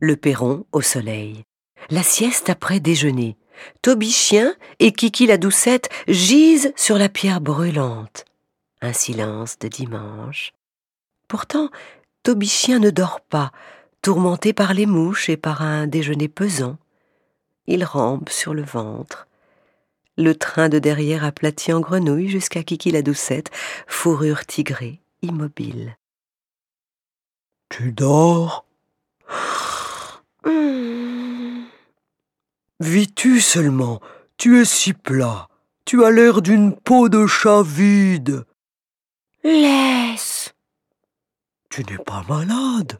Le perron au soleil. La sieste après déjeuner. Toby chien et Kiki la doucette gisent sur la pierre brûlante. Un silence de dimanche. Pourtant, Toby chien ne dort pas, tourmenté par les mouches et par un déjeuner pesant. Il rampe sur le ventre. Le train de derrière aplatit en grenouille jusqu'à Kiki la doucette, fourrure tigrée, immobile. Tu dors? Vis-tu seulement? Tu es si plat. Tu as l'air d'une peau de chat vide. Laisse. Tu n'es pas malade.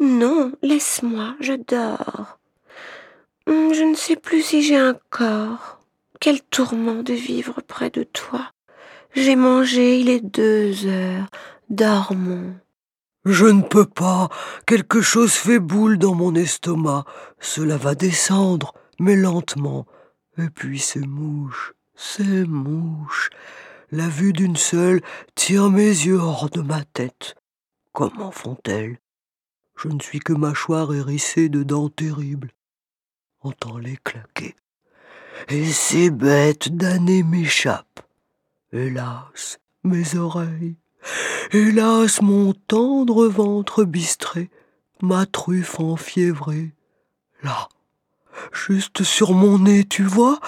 Non, laisse-moi, je dors. Hmm, Je ne sais plus si j'ai un corps. Quel tourment de vivre près de toi. J'ai mangé, il est deux heures. Dormons. Je ne peux pas. Quelque chose fait boule dans mon estomac. Cela va descendre, mais lentement. Et puis ces mouches, ces mouches. La vue d'une seule tire mes yeux hors de ma tête. Comment font-elles? Je ne suis que mâchoire hérissée de dents terribles. Entends-les claquer. Et ces bêtes damnées m'échappent. Hélas, mes oreilles. Hélas, mon tendre ventre bistré, ma truffe enfiévrée. Là, juste sur mon nez, tu vois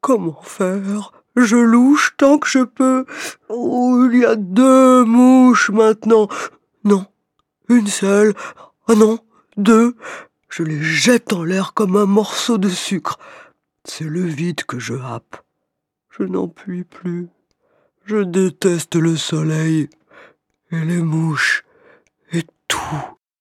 Comment faire? Je louche tant que je peux. Oh, il y a deux mouches maintenant. Non, une seule. Ah non, deux. Je les jette en l'air comme un morceau de sucre. C'est le vide que je happe. Je n'en puis plus. Je déteste le soleil et les mouches et tout.